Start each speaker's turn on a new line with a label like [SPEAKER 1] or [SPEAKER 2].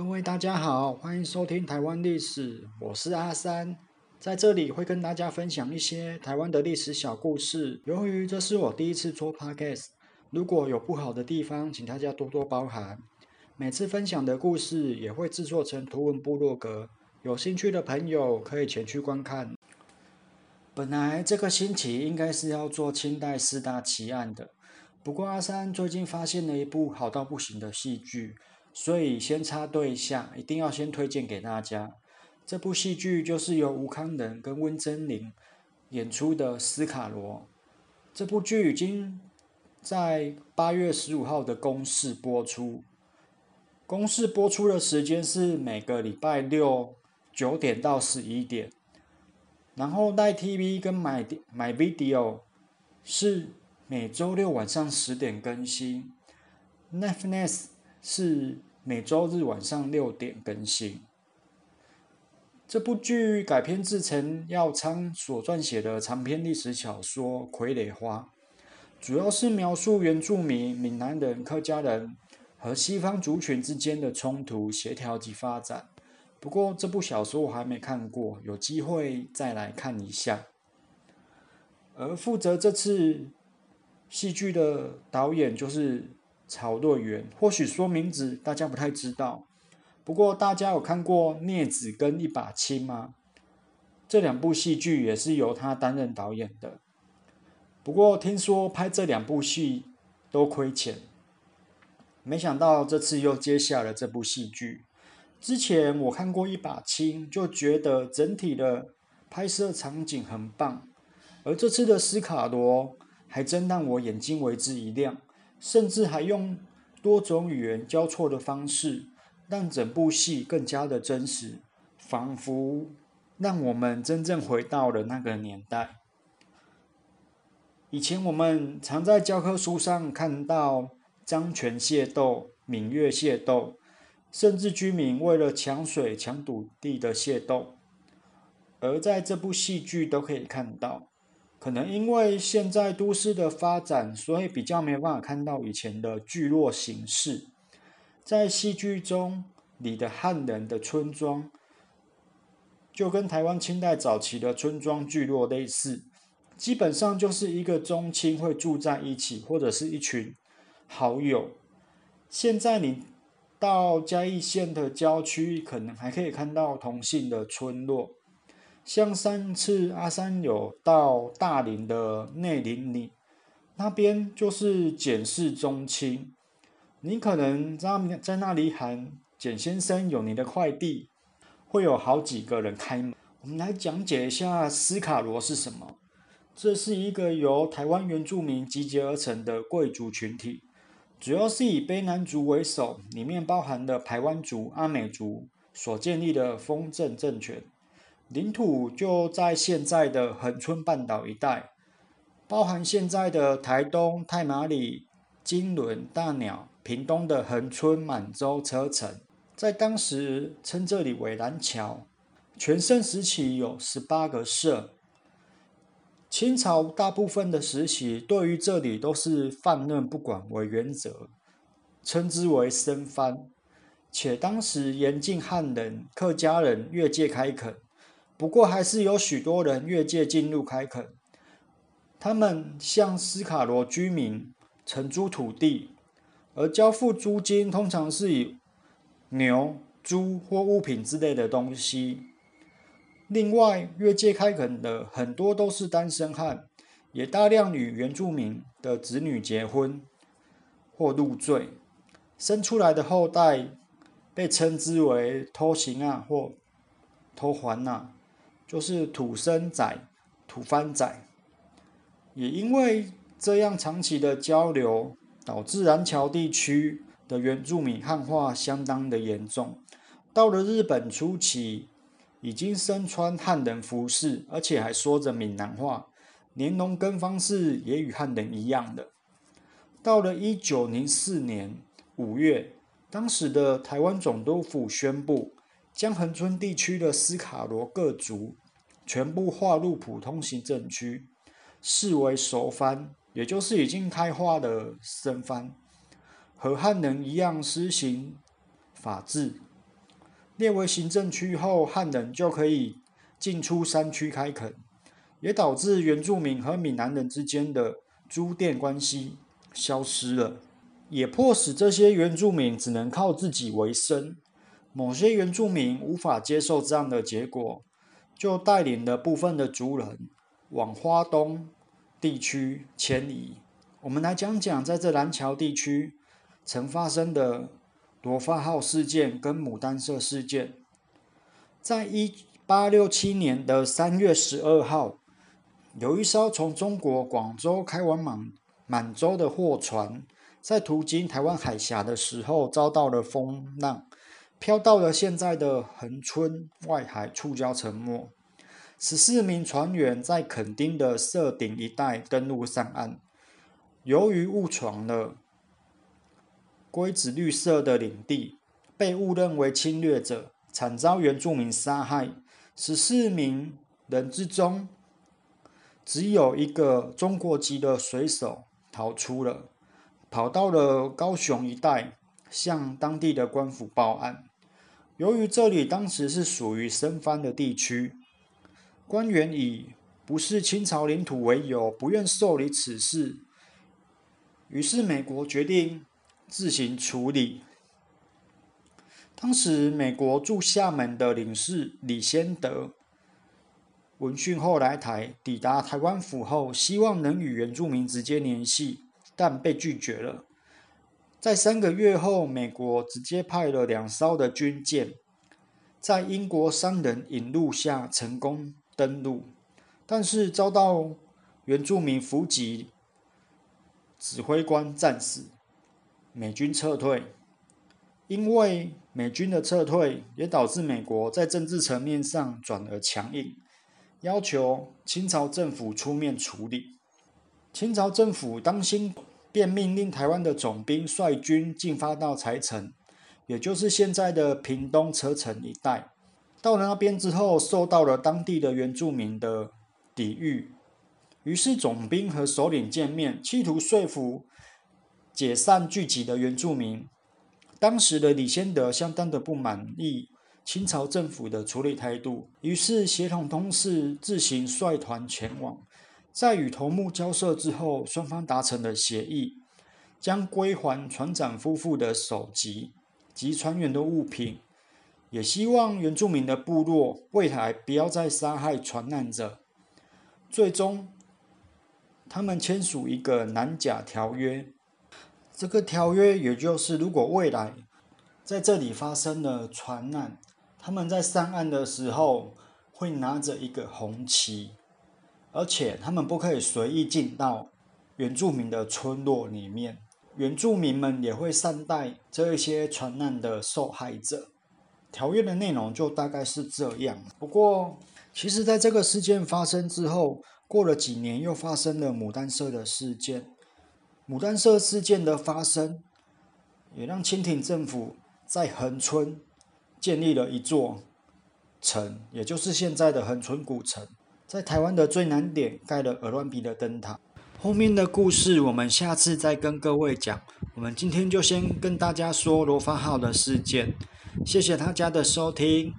[SPEAKER 1] 各位大家好，欢迎收听台湾历史，我是阿三，在这里会跟大家分享一些台湾的历史小故事。由于这是我第一次做 podcast，如果有不好的地方，请大家多多包涵。每次分享的故事也会制作成图文部落格，有兴趣的朋友可以前去观看。本来这个星期应该是要做清代四大奇案的，不过阿三最近发现了一部好到不行的戏剧。所以先插队一下，一定要先推荐给大家。这部戏剧就是由吴康仁跟温贞菱演出的《斯卡罗》。这部剧已经在八月十五号的公视播出，公视播出的时间是每个礼拜六九点到十一点。然后奈 TV 跟买买 Video 是每周六晚上十点更新，Netflix 是。每周日晚上六点更新。这部剧改编自陈耀昌所撰写的长篇历史小说《傀儡花》，主要是描述原住民闽南人、客家人和西方族群之间的冲突、协调及发展。不过，这部小说我还没看过，有机会再来看一下。而负责这次戏剧的导演就是。曹若元，或许说名字大家不太知道，不过大家有看过《镊子》跟《一把青》吗？这两部戏剧也是由他担任导演的。不过听说拍这两部戏都亏钱，没想到这次又接下了这部戏剧。之前我看过《一把青》，就觉得整体的拍摄场景很棒，而这次的斯卡罗还真让我眼睛为之一亮。甚至还用多种语言交错的方式，让整部戏更加的真实，仿佛让我们真正回到了那个年代。以前我们常在教科书上看到张权械斗、闽粤械斗，甚至居民为了抢水、抢土地的械斗，而在这部戏剧都可以看到。可能因为现在都市的发展，所以比较没有办法看到以前的聚落形式。在戏剧中你的汉人的村庄，就跟台湾清代早期的村庄聚落类似，基本上就是一个宗亲会住在一起，或者是一群好友。现在你到嘉义县的郊区，可能还可以看到同姓的村落。像上次阿三有到大林的内林里，那边就是简氏宗亲。你可能在在那里喊简先生有你的快递，会有好几个人开门。我们来讲解一下斯卡罗是什么。这是一个由台湾原住民集结而成的贵族群体，主要是以卑南族为首，里面包含的排湾族、阿美族所建立的封镇政权。领土就在现在的恒春半岛一带，包含现在的台东、太麻里、金轮、大鸟、屏东的恒春、满洲、车城，在当时称这里为蓝桥。全盛时期有十八个社。清朝大部分的时期对于这里都是放任不管为原则，称之为生番，且当时严禁汉人、客家人越界开垦。不过，还是有许多人越界进入开垦。他们向斯卡罗居民承租土地，而交付租金通常是以牛、猪或物品之类的东西。另外，越界开垦的很多都是单身汉，也大量与原住民的子女结婚或入赘，生出来的后代被称之为偷行啊或偷还呐。就是土生仔、土番仔，也因为这样长期的交流，导致南桥地区的原住民汉化相当的严重。到了日本初期，已经身穿汉人服饰，而且还说着闽南话，连农耕方式也与汉人一样的。到了一九零四年五月，当时的台湾总督府宣布。将恒春地区的斯卡罗各族全部划入普通行政区，视为熟番，也就是已经开化的生番，和汉人一样施行法治。列为行政区后，汉人就可以进出山区开垦，也导致原住民和闽南人之间的租佃关系消失了，也迫使这些原住民只能靠自己为生。某些原住民无法接受这样的结果，就带领了部分的族人往花东地区迁移。我们来讲讲在这南桥地区曾发生的。罗发号事件跟牡丹社事件，在一八六七年的三月十二号，有一艘从中国广州开往满满洲的货船，在途经台湾海峡的时候，遭到了风浪，飘到了现在的恒春外海，触礁沉没。十四名船员在垦丁的社顶一带登陆上岸，由于误闯了。龟子绿色的领地被误认为侵略者，惨遭原住民杀害。十四名人之中，只有一个中国籍的水手逃出了，跑到了高雄一带，向当地的官府报案。由于这里当时是属于生番的地区，官员以不是清朝领土为由，不愿受理此事。于是美国决定。自行处理。当时，美国驻厦门的领事李先德闻讯后来台，抵达台湾府后，希望能与原住民直接联系，但被拒绝了。在三个月后，美国直接派了两艘的军舰，在英国商人引路下成功登陆，但是遭到原住民伏击，指挥官战死。美军撤退，因为美军的撤退，也导致美国在政治层面上转而强硬，要求清朝政府出面处理。清朝政府当心，便命令台湾的总兵率军进发到柴城，也就是现在的屏东车城一带。到了那边之后，受到了当地的原住民的抵御，于是总兵和首领见面，企图说服。解散聚集的原住民，当时的李先德相当的不满意清朝政府的处理态度，于是协同同事自行率团前往。在与头目交涉之后，双方达成了协议，将归还船长夫妇的首级及船员的物品，也希望原住民的部落未来不要再杀害船难者。最终，他们签署一个南甲条约。这个条约也就是，如果未来在这里发生了船难，他们在上岸的时候会拿着一个红旗，而且他们不可以随意进到原住民的村落里面。原住民们也会善待这一些船难的受害者。条约的内容就大概是这样。不过，其实在这个事件发生之后，过了几年，又发生了牡丹社的事件。牡丹社事件的发生，也让清廷政府在恒春建立了一座城，也就是现在的恒春古城，在台湾的最南点盖了鹅卵鼻的灯塔。后面的故事我们下次再跟各位讲。我们今天就先跟大家说罗发号的事件，谢谢大家的收听。